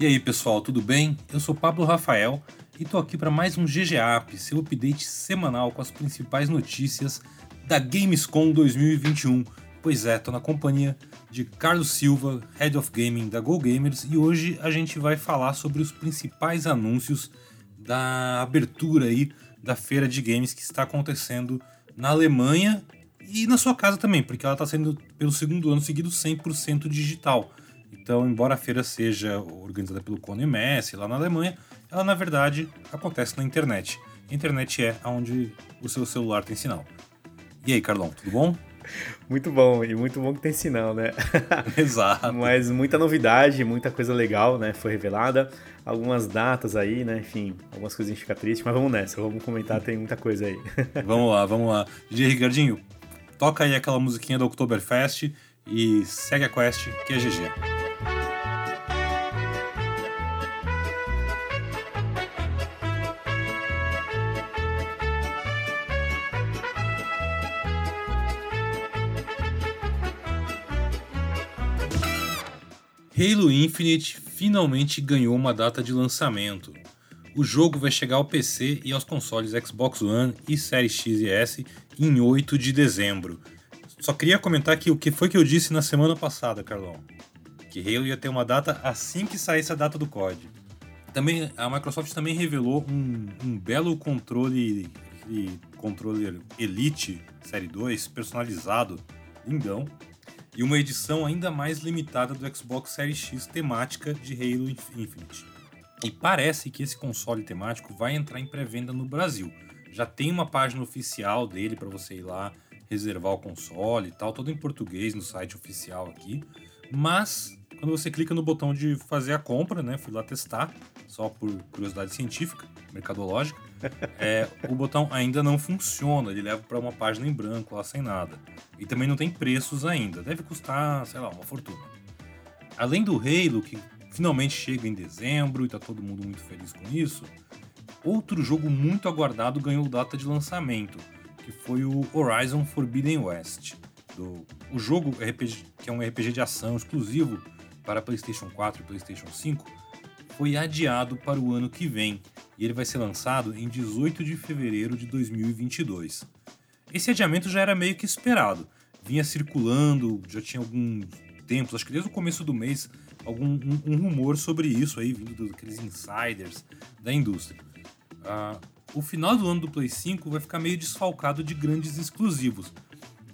E aí, pessoal, tudo bem? Eu sou Pablo Rafael e tô aqui para mais um GGAP, seu update semanal com as principais notícias da Gamescom 2021. Pois é, tô na companhia de Carlos Silva, Head of Gaming da Go Gamers, e hoje a gente vai falar sobre os principais anúncios da abertura aí da feira de games que está acontecendo na Alemanha e na sua casa também, porque ela está sendo pelo segundo ano seguido 100% digital. Então, embora a feira seja organizada pelo Cone MS lá na Alemanha, ela na verdade acontece na internet. A internet é onde o seu celular tem sinal. E aí, Carlão, tudo bom? Muito bom, e muito bom que tem sinal, né? Exato. Mas muita novidade, muita coisa legal, né? Foi revelada. Algumas datas aí, né? Enfim, algumas coisinhas ficam tristes, mas vamos nessa, vamos comentar, tem muita coisa aí. vamos lá, vamos lá. DJ Ricardinho, toca aí aquela musiquinha do Oktoberfest e segue a quest que é GG. Halo Infinite finalmente ganhou uma data de lançamento. O jogo vai chegar ao PC e aos consoles Xbox One e Series X e S em 8 de dezembro. Só queria comentar aqui o que foi que eu disse na semana passada, Carlão. Que Halo ia ter uma data assim que saísse a data do COD. Também, a Microsoft também revelou um, um belo controle, controle Elite Série 2 personalizado, lindão, e uma edição ainda mais limitada do Xbox Series X temática de Halo Infinite. E parece que esse console temático vai entrar em pré-venda no Brasil. Já tem uma página oficial dele para você ir lá reservar o console e tal, todo em português no site oficial aqui. Mas quando você clica no botão de fazer a compra, né, fui lá testar, só por curiosidade científica, mercadológica, é, o botão ainda não funciona, ele leva para uma página em branco lá sem nada. E também não tem preços ainda, deve custar, sei lá, uma fortuna. Além do Halo, que finalmente chega em dezembro e tá todo mundo muito feliz com isso, outro jogo muito aguardado ganhou data de lançamento, que foi o Horizon Forbidden West. Do, o jogo RPG, que é um RPG de ação exclusivo para PlayStation 4 e PlayStation 5, foi adiado para o ano que vem e ele vai ser lançado em 18 de fevereiro de 2022. Esse adiamento já era meio que esperado, vinha circulando, já tinha alguns tempos, acho que desde o começo do mês, algum um, um rumor sobre isso aí, vindo daqueles insiders da indústria. Uh, o final do ano do Play 5 vai ficar meio desfalcado de grandes exclusivos,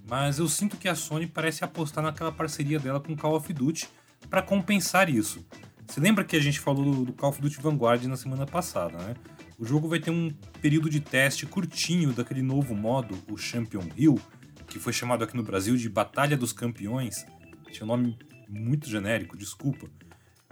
mas eu sinto que a Sony parece apostar naquela parceria dela com Call of Duty para compensar isso. Você lembra que a gente falou do Call of Duty Vanguard na semana passada, né? O jogo vai ter um período de teste curtinho daquele novo modo, o Champion Hill, que foi chamado aqui no Brasil de Batalha dos Campeões. Tinha um nome muito genérico, desculpa.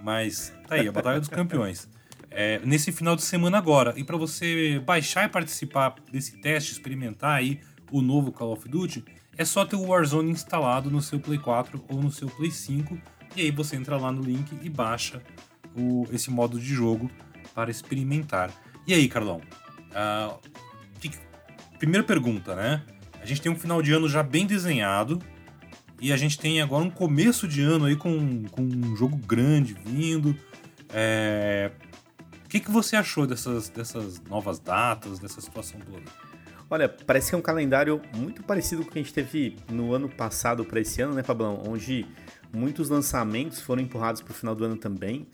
Mas tá aí, a Batalha dos Campeões. É, nesse final de semana agora. E para você baixar e participar desse teste, experimentar aí o novo Call of Duty, é só ter o Warzone instalado no seu Play 4 ou no seu Play 5 e aí você entra lá no link e baixa o, esse modo de jogo para experimentar. E aí, Carlão? Uh, que, primeira pergunta, né? A gente tem um final de ano já bem desenhado e a gente tem agora um começo de ano aí com, com um jogo grande vindo. É... Que, que você achou dessas, dessas novas datas, dessa situação toda? Olha, parece que é um calendário muito parecido com o que a gente teve no ano passado para esse ano, né, Pablão? Onde Muitos lançamentos foram empurrados para o final do ano também.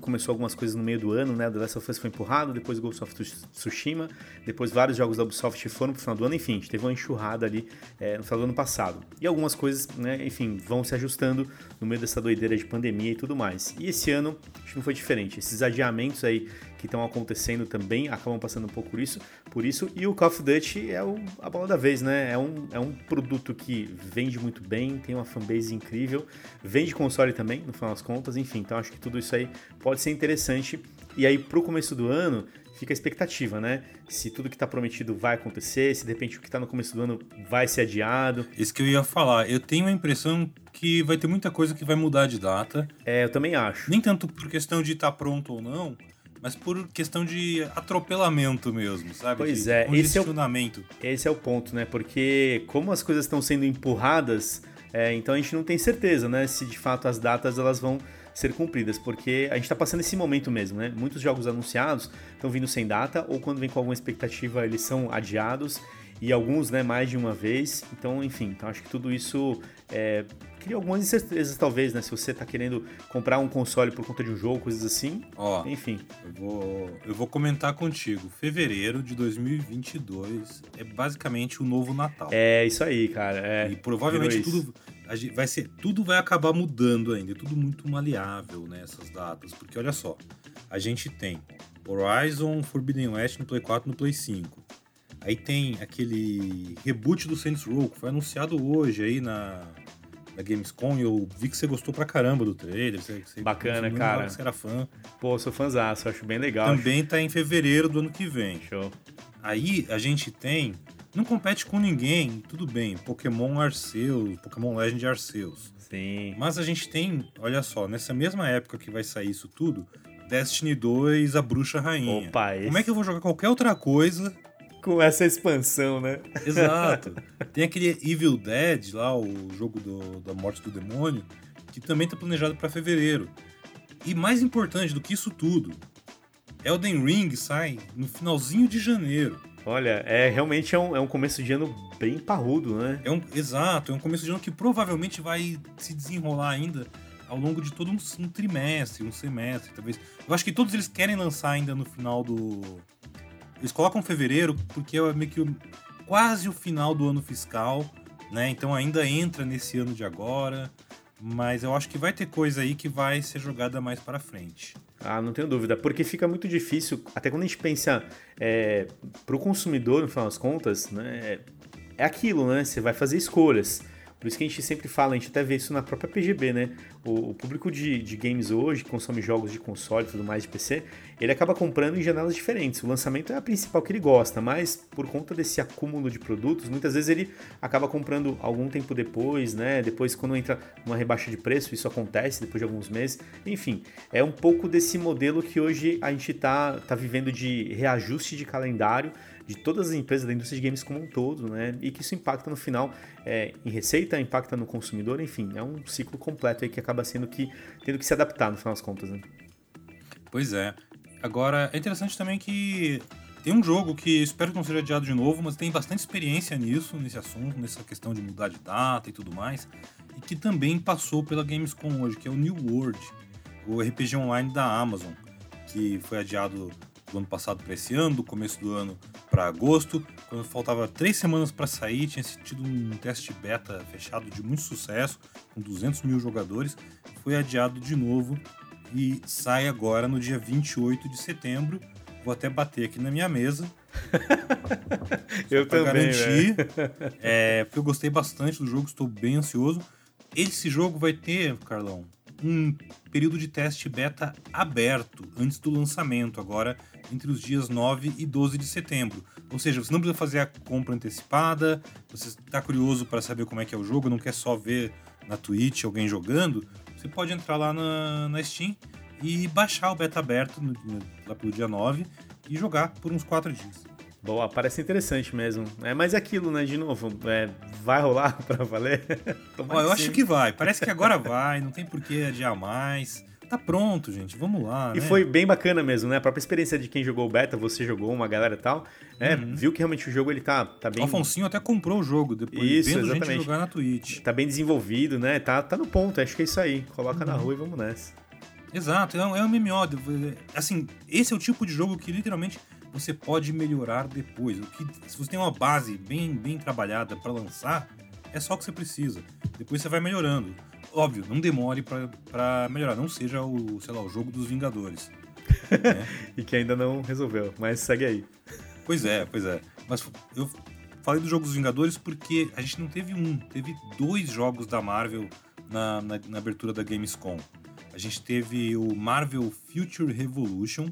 Começou algumas coisas no meio do ano, né? The Last of Us foi empurrado, depois Ghost of Tsushima, depois vários jogos da Ubisoft foram para o final do ano, enfim, a gente teve uma enxurrada ali é, no final do ano passado. E algumas coisas, né, enfim, vão se ajustando no meio dessa doideira de pandemia e tudo mais. E esse ano, acho que não foi diferente. Esses adiamentos aí que estão acontecendo também acabam passando um pouco por isso, por isso. E o Call of Duty é o, a bola da vez, né? É um, é um produto que vende muito bem, tem uma fanbase incrível, vende console também, no final das contas, enfim. Então acho que tudo isso aí pode ser interessante. E aí, pro começo do ano, fica a expectativa, né? Se tudo que está prometido vai acontecer, se de repente o que está no começo do ano vai ser adiado. Isso que eu ia falar. Eu tenho a impressão que vai ter muita coisa que vai mudar de data. É, eu também acho. Nem tanto por questão de estar tá pronto ou não, mas por questão de atropelamento mesmo, sabe? Pois de é, esse é, o, esse é o ponto, né? Porque como as coisas estão sendo empurradas, é, então a gente não tem certeza, né? Se de fato as datas elas vão ser cumpridas, porque a gente está passando esse momento mesmo, né? Muitos jogos anunciados estão vindo sem data, ou quando vem com alguma expectativa, eles são adiados, e alguns, né, mais de uma vez. Então, enfim, então acho que tudo isso é, cria algumas incertezas, talvez, né? Se você está querendo comprar um console por conta de um jogo, coisas assim. Ó, enfim. Eu vou, eu vou comentar contigo. Fevereiro de 2022 é basicamente o novo Natal. É isso aí, cara. É, e provavelmente tudo vai ser, tudo vai acabar mudando ainda. É tudo muito maleável nessas né, datas, porque olha só, a gente tem Horizon Forbidden West no Play 4 no Play 5. Aí tem aquele reboot do Saints Row, que foi anunciado hoje aí na, na Gamescom e eu vi que você gostou pra caramba do trailer. Você, você Bacana, cara. Você era fã. Pô, sou fãzaço, acho bem legal. Também acho... tá em fevereiro do ano que vem. Show. Aí a gente tem. Não compete com ninguém, tudo bem. Pokémon Arceus, Pokémon Legend Arceus. Sim. Mas a gente tem, olha só, nessa mesma época que vai sair isso tudo, Destiny 2, a Bruxa Rainha. Opa, esse... Como é que eu vou jogar qualquer outra coisa com essa expansão, né? Exato. Tem aquele Evil Dead lá, o jogo do, da morte do demônio, que também está planejado para fevereiro. E mais importante do que isso tudo, Elden Ring sai no finalzinho de janeiro. Olha, é realmente é um, é um começo de ano bem parrudo, né? É um, exato, é um começo de ano que provavelmente vai se desenrolar ainda ao longo de todo um, um trimestre, um semestre, talvez. Eu acho que todos eles querem lançar ainda no final do, eles colocam fevereiro porque é meio que quase o final do ano fiscal, né? Então ainda entra nesse ano de agora, mas eu acho que vai ter coisa aí que vai ser jogada mais para frente. Ah, não tenho dúvida, porque fica muito difícil, até quando a gente pensa é, para o consumidor, no final das contas, né, é aquilo, né? Você vai fazer escolhas. Por isso que a gente sempre fala, a gente até vê isso na própria PGB, né? O, o público de, de, games hoje, que consome jogos de console e tudo mais de PC, ele acaba comprando em janelas diferentes. O lançamento é a principal que ele gosta, mas por conta desse acúmulo de produtos, muitas vezes ele acaba comprando algum tempo depois, né? Depois, quando entra uma rebaixa de preço, isso acontece depois de alguns meses. Enfim, é um pouco desse modelo que hoje a gente está tá vivendo de reajuste de calendário de todas as empresas da indústria de games como um todo, né? E que isso impacta no final é, em receita, impacta no consumidor, enfim, é um ciclo completo aí que acaba sendo que tendo que se adaptar no final das contas, né? Pois é. Agora, é interessante também que tem um jogo que espero que não seja adiado de novo, mas tem bastante experiência nisso, nesse assunto, nessa questão de mudar de data e tudo mais, e que também passou pela Gamescom hoje, que é o New World, o RPG online da Amazon, que foi adiado do ano passado para esse ano, do começo do ano para agosto, quando faltava três semanas para sair, tinha tido um teste beta fechado de muito sucesso, com 200 mil jogadores, foi adiado de novo e sai agora no dia 28 de setembro. Vou até bater aqui na minha mesa. eu também. garantir. É, porque eu gostei bastante do jogo, estou bem ansioso. Esse jogo vai ter, Carlão, um período de teste beta aberto antes do lançamento, agora entre os dias 9 e 12 de setembro. Ou seja, você não precisa fazer a compra antecipada, você está curioso para saber como é que é o jogo, não quer só ver na Twitch alguém jogando, você pode entrar lá na, na Steam e baixar o beta aberto no, lá pelo dia 9 e jogar por uns 4 dias. Boa, parece interessante mesmo. É, mas é aquilo, né? De novo, é, vai rolar pra valer? Ó, eu acho que vai. Parece que agora vai, não tem por que adiar mais. Tá pronto, gente. Vamos lá. E né? foi bem bacana mesmo, né? A própria experiência de quem jogou o beta, você jogou, uma galera e tal, né? Uhum. Viu que realmente o jogo ele tá, tá bem. O Afonsinho até comprou o jogo depois isso, vendo exatamente. gente jogar na Twitch. Tá bem desenvolvido, né? Tá, tá no ponto, acho que é isso aí. Coloca uhum. na rua e vamos nessa. Exato, é um, é um MMO. Assim, esse é o tipo de jogo que literalmente você pode melhorar depois. O que, se você tem uma base bem, bem trabalhada para lançar, é só o que você precisa. Depois você vai melhorando. Óbvio, não demore para melhorar. Não seja o, sei lá, o jogo dos Vingadores. né? e que ainda não resolveu, mas segue aí. Pois é, pois é. Mas eu falei dos jogos dos Vingadores porque a gente não teve um, teve dois jogos da Marvel na, na, na abertura da Gamescom. A gente teve o Marvel Future Revolution,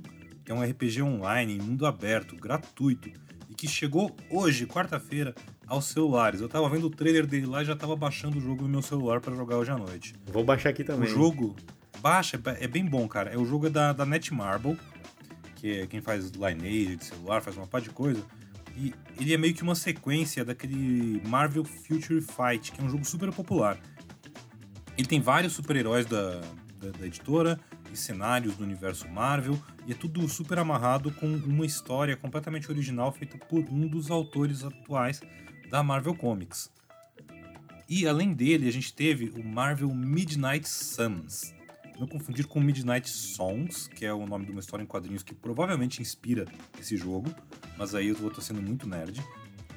é um RPG online em mundo aberto, gratuito, e que chegou hoje, quarta-feira, aos celulares. Eu tava vendo o trailer dele lá e já tava baixando o jogo no meu celular para jogar hoje à noite. Vou baixar aqui também. O jogo, baixa, é bem bom, cara. É o jogo da, da Netmarble, que é quem faz Lineage de celular, faz uma par de coisa. E ele é meio que uma sequência daquele Marvel Future Fight, que é um jogo super popular. Ele tem vários super-heróis da, da, da, editora e cenários do universo Marvel, e é tudo super amarrado com uma história completamente original feita por um dos autores atuais da Marvel Comics. E além dele, a gente teve o Marvel Midnight Suns. Não confundir com Midnight Songs, que é o nome de uma história em quadrinhos que provavelmente inspira esse jogo, mas aí eu vou estar sendo muito nerd.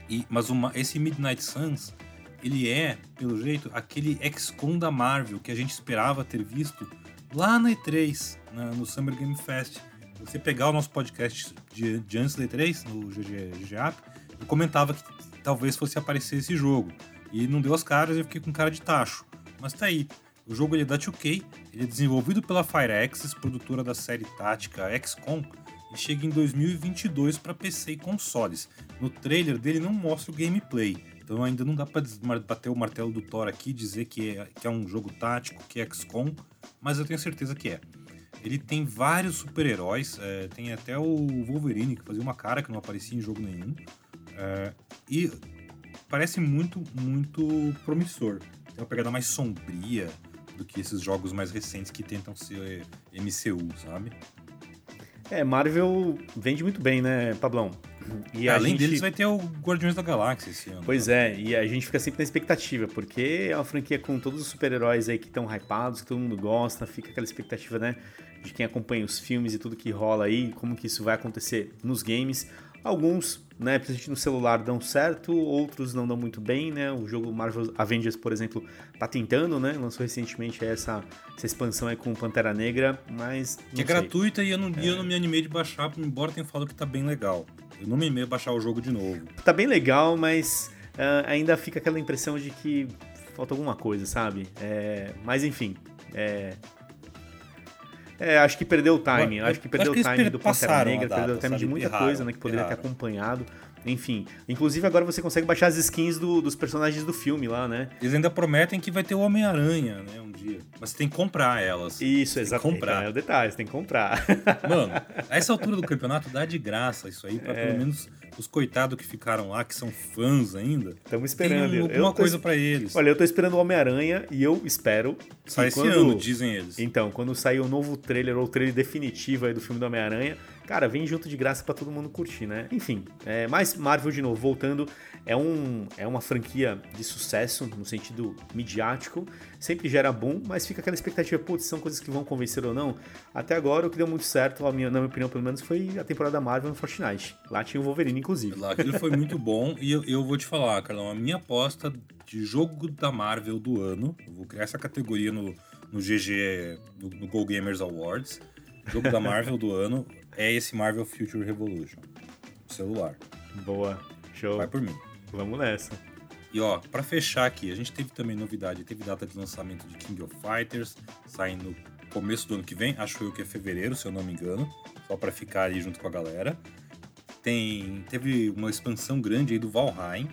E, mas uma, esse Midnight Suns, ele é, pelo jeito, aquele XCOM da Marvel que a gente esperava ter visto lá na E3, na, no Summer Game Fest. Você pegar o nosso podcast de, de antes da E3, no GG, GG App, eu comentava que talvez fosse aparecer esse jogo. E não deu as caras e eu fiquei com cara de tacho. Mas tá aí. O jogo ele é da 2K, ele é desenvolvido pela Fireaxis, produtora da série tática XCOM, e chega em 2022 para PC e consoles. No trailer dele não mostra o gameplay, então ainda não dá para bater o martelo do Thor aqui dizer que é, que é um jogo tático, que é XCOM, mas eu tenho certeza que é. Ele tem vários super-heróis, é, tem até o Wolverine, que fazia uma cara que não aparecia em jogo nenhum. É, e parece muito, muito promissor. Tem uma pegada mais sombria do que esses jogos mais recentes que tentam ser MCU, sabe? É, Marvel vende muito bem, né, Pablão? E Além gente... deles vai ter o Guardiões da Galáxia esse ano. Pois né? é, e a gente fica sempre na expectativa, porque é uma franquia com todos os super-heróis aí que estão hypados, que todo mundo gosta, fica aquela expectativa, né, de quem acompanha os filmes e tudo que rola aí, como que isso vai acontecer nos games. Alguns, né, principalmente no celular, dão certo, outros não dão muito bem, né? O jogo Marvel Avengers, por exemplo, tá tentando, né? Lançou recentemente essa, essa expansão aí com Pantera Negra, mas. Que é sei. gratuita e eu não, é. eu não me animei de baixar, embora tenha falado que tá bem legal. Eu não me a baixar o jogo de novo. Tá bem legal, mas uh, ainda fica aquela impressão de que falta alguma coisa, sabe? É, mas enfim, é, é, acho que perdeu o time. acho que perdeu acho que o time do Pantera Negra, data, perdeu o time de muita coisa, né? Que poderia erraram. ter acompanhado. Enfim, inclusive agora você consegue baixar as skins do, dos personagens do filme lá, né? Eles ainda prometem que vai ter o Homem-Aranha, né, um dia. Mas você tem que comprar elas. Isso, exatamente. Comprar. É o detalhe, você tem que comprar. Mano, a essa altura do campeonato dá de graça isso aí, pra é. pelo menos os coitados que ficaram lá, que são fãs ainda. Estamos esperando. Tem alguma coisa para eles. Olha, eu tô esperando o Homem-Aranha e eu espero. Sai esse quando... ano, dizem eles. Então, quando sair o novo trailer ou o trailer definitivo aí do filme do Homem-Aranha, cara, vem junto de graça para todo mundo curtir, né? Enfim, é, mais Marvel de novo, voltando, é, um, é uma franquia de sucesso no sentido midiático, sempre gera boom, mas fica aquela expectativa, putz, são coisas que vão convencer ou não. Até agora, o que deu muito certo, na minha, na minha opinião, pelo menos, foi a temporada Marvel no Fortnite. Lá tinha o Wolverine, inclusive. Lá aquilo foi muito bom, e eu, eu vou te falar, Carlão, a minha aposta de jogo da Marvel do ano, eu vou criar essa categoria no, no GG, no, no Go Gamers Awards, jogo da Marvel do ano é esse Marvel Future Revolution. Celular. Boa. Show. Vai por mim. Vamos nessa. E ó, para fechar aqui, a gente teve também novidade, teve data de lançamento de King of Fighters, saindo no começo do ano que vem, acho eu que é fevereiro, se eu não me engano, só para ficar aí junto com a galera. Tem, teve uma expansão grande aí do Valheim,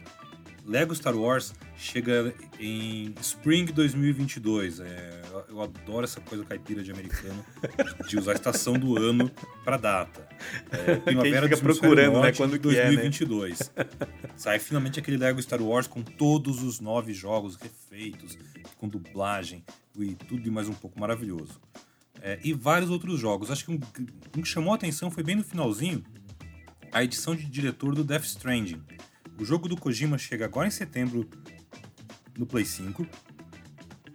Lego Star Wars chega em Spring 2022. É, eu adoro essa coisa caipira de americano de usar a estação do ano para data. É, primavera fica procurando, né, quando 2022. Que é, né? Sai finalmente aquele Lego Star Wars com todos os nove jogos refeitos, com dublagem e tudo e mais um pouco maravilhoso. É, e vários outros jogos. Acho que um, um que chamou a atenção foi bem no finalzinho a edição de diretor do Death Stranding o jogo do Kojima chega agora em setembro no Play 5.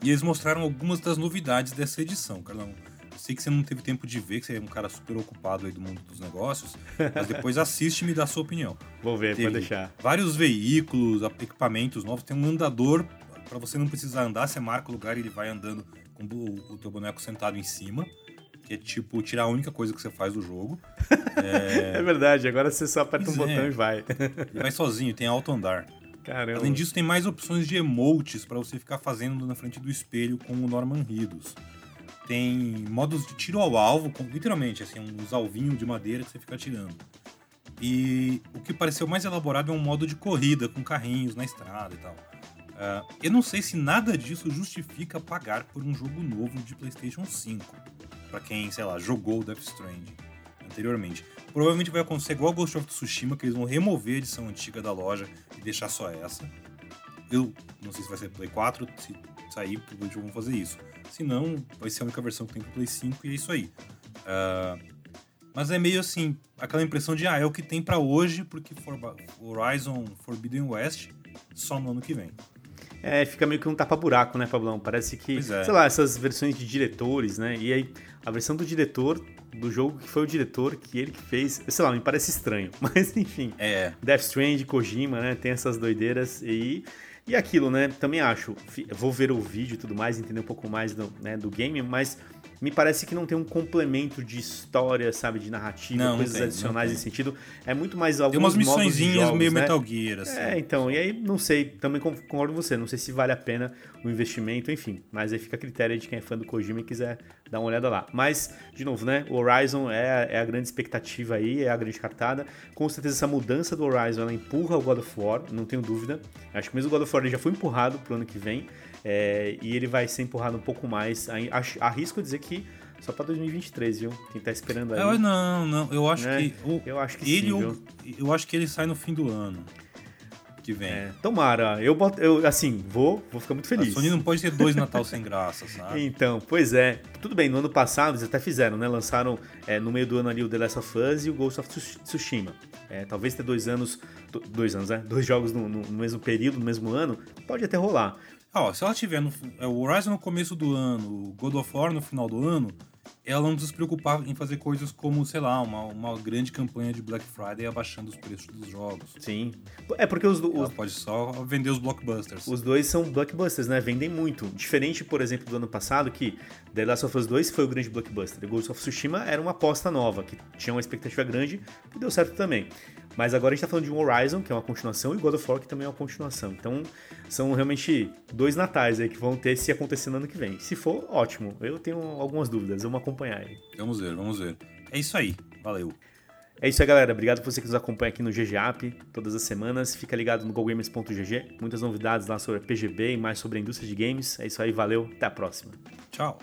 E eles mostraram algumas das novidades dessa edição, Carlão. Eu sei que você não teve tempo de ver, que você é um cara super ocupado aí do mundo dos negócios, mas depois assiste e me dá a sua opinião. Vou ver, pode deixar. Vários veículos, equipamentos novos, tem um andador para você não precisar andar, você marca o lugar e ele vai andando com o teu boneco sentado em cima é tipo tirar a única coisa que você faz do jogo. É, é verdade, agora você só aperta pois um é. botão e vai. Ele vai sozinho, tem alto andar. Caramba. Além disso, tem mais opções de emotes para você ficar fazendo na frente do espelho com o Norman Reedus. Tem modos de tiro ao alvo, com, literalmente, assim, uns alvinhos de madeira que você fica tirando. E o que pareceu mais elaborado é um modo de corrida com carrinhos na estrada e tal. Uh, eu não sei se nada disso justifica pagar por um jogo novo de PlayStation 5 para quem, sei lá, jogou Death Stranding anteriormente. Provavelmente vai acontecer igual Ghost of Tsushima, que eles vão remover a edição antiga da loja e deixar só essa. Eu não sei se vai ser Play 4, se sair, provavelmente vão fazer isso. Se não, vai ser a única versão que tem pro Play 5 e é isso aí. Uh, mas é meio assim, aquela impressão de, ah, é o que tem para hoje, porque for, Horizon Forbidden West só no ano que vem. É, fica meio que um tapa-buraco, né, Pablão? Parece que, é. sei lá, essas versões de diretores, né? E aí, a versão do diretor do jogo que foi o diretor, que ele que fez, sei lá, me parece estranho, mas enfim. É. Death Strand, Kojima, né? Tem essas doideiras e e aquilo, né? Também acho. Vou ver o vídeo e tudo mais, entender um pouco mais do, né, do game, mas me parece que não tem um complemento de história, sabe, de narrativa, não, coisas não tem, adicionais nesse sentido. É muito mais alguns Tem umas missõezinhas meio né? Metal Gear, assim. É, então, e aí não sei, também concordo com você, não sei se vale a pena o investimento, enfim, mas aí fica a critério de quem é fã do Kojima e quiser dar uma olhada lá. Mas, de novo, né, o Horizon é, é a grande expectativa aí, é a grande cartada. Com certeza essa mudança do Horizon, ela empurra o God of War, não tenho dúvida. Acho que mesmo o God of War já foi empurrado pro ano que vem. É, e ele vai ser empurrado um pouco mais. Arrisco dizer que só para 2023, viu? Quem tá esperando aí. Eu, não, não. Eu acho né? que. O, eu acho que ele, sim, eu, eu acho que ele sai no fim do ano. Que vem. É, tomara. Eu, boto, eu assim, vou, vou ficar muito feliz. A Sony não pode ter dois Natal sem graça, sabe? Então, pois é. Tudo bem, no ano passado eles até fizeram, né? Lançaram é, no meio do ano ali o The Last of Us e o Ghost of Tsushima. É, talvez ter dois anos. Dois anos, né? Dois jogos no, no, no mesmo período, no mesmo ano, pode até rolar. Ó, se ela tiver no, é, o Horizon no começo do ano, o God of War no final do ano, ela não precisa se preocupar em fazer coisas como, sei lá, uma, uma grande campanha de Black Friday abaixando os preços dos jogos. Sim. É porque os, os ela pode só vender os blockbusters. Os dois são blockbusters, né? Vendem muito. Diferente, por exemplo, do ano passado, que The Last of Us 2 foi o grande blockbuster. The Ghost of Tsushima era uma aposta nova, que tinha uma expectativa grande, que deu certo também. Mas agora a gente tá falando de um Horizon, que é uma continuação, e God of War, que também é uma continuação. Então, são realmente dois natais aí que vão ter se acontecer no ano que vem. Se for, ótimo. Eu tenho algumas dúvidas, vamos acompanhar aí. Vamos ver, vamos ver. É isso aí. Valeu. É isso aí, galera. Obrigado por você que nos acompanha aqui no GGAP todas as semanas. Fica ligado no GoGamers.gg. Muitas novidades lá sobre a PGB e mais sobre a indústria de games. É isso aí, valeu. Até a próxima. Tchau.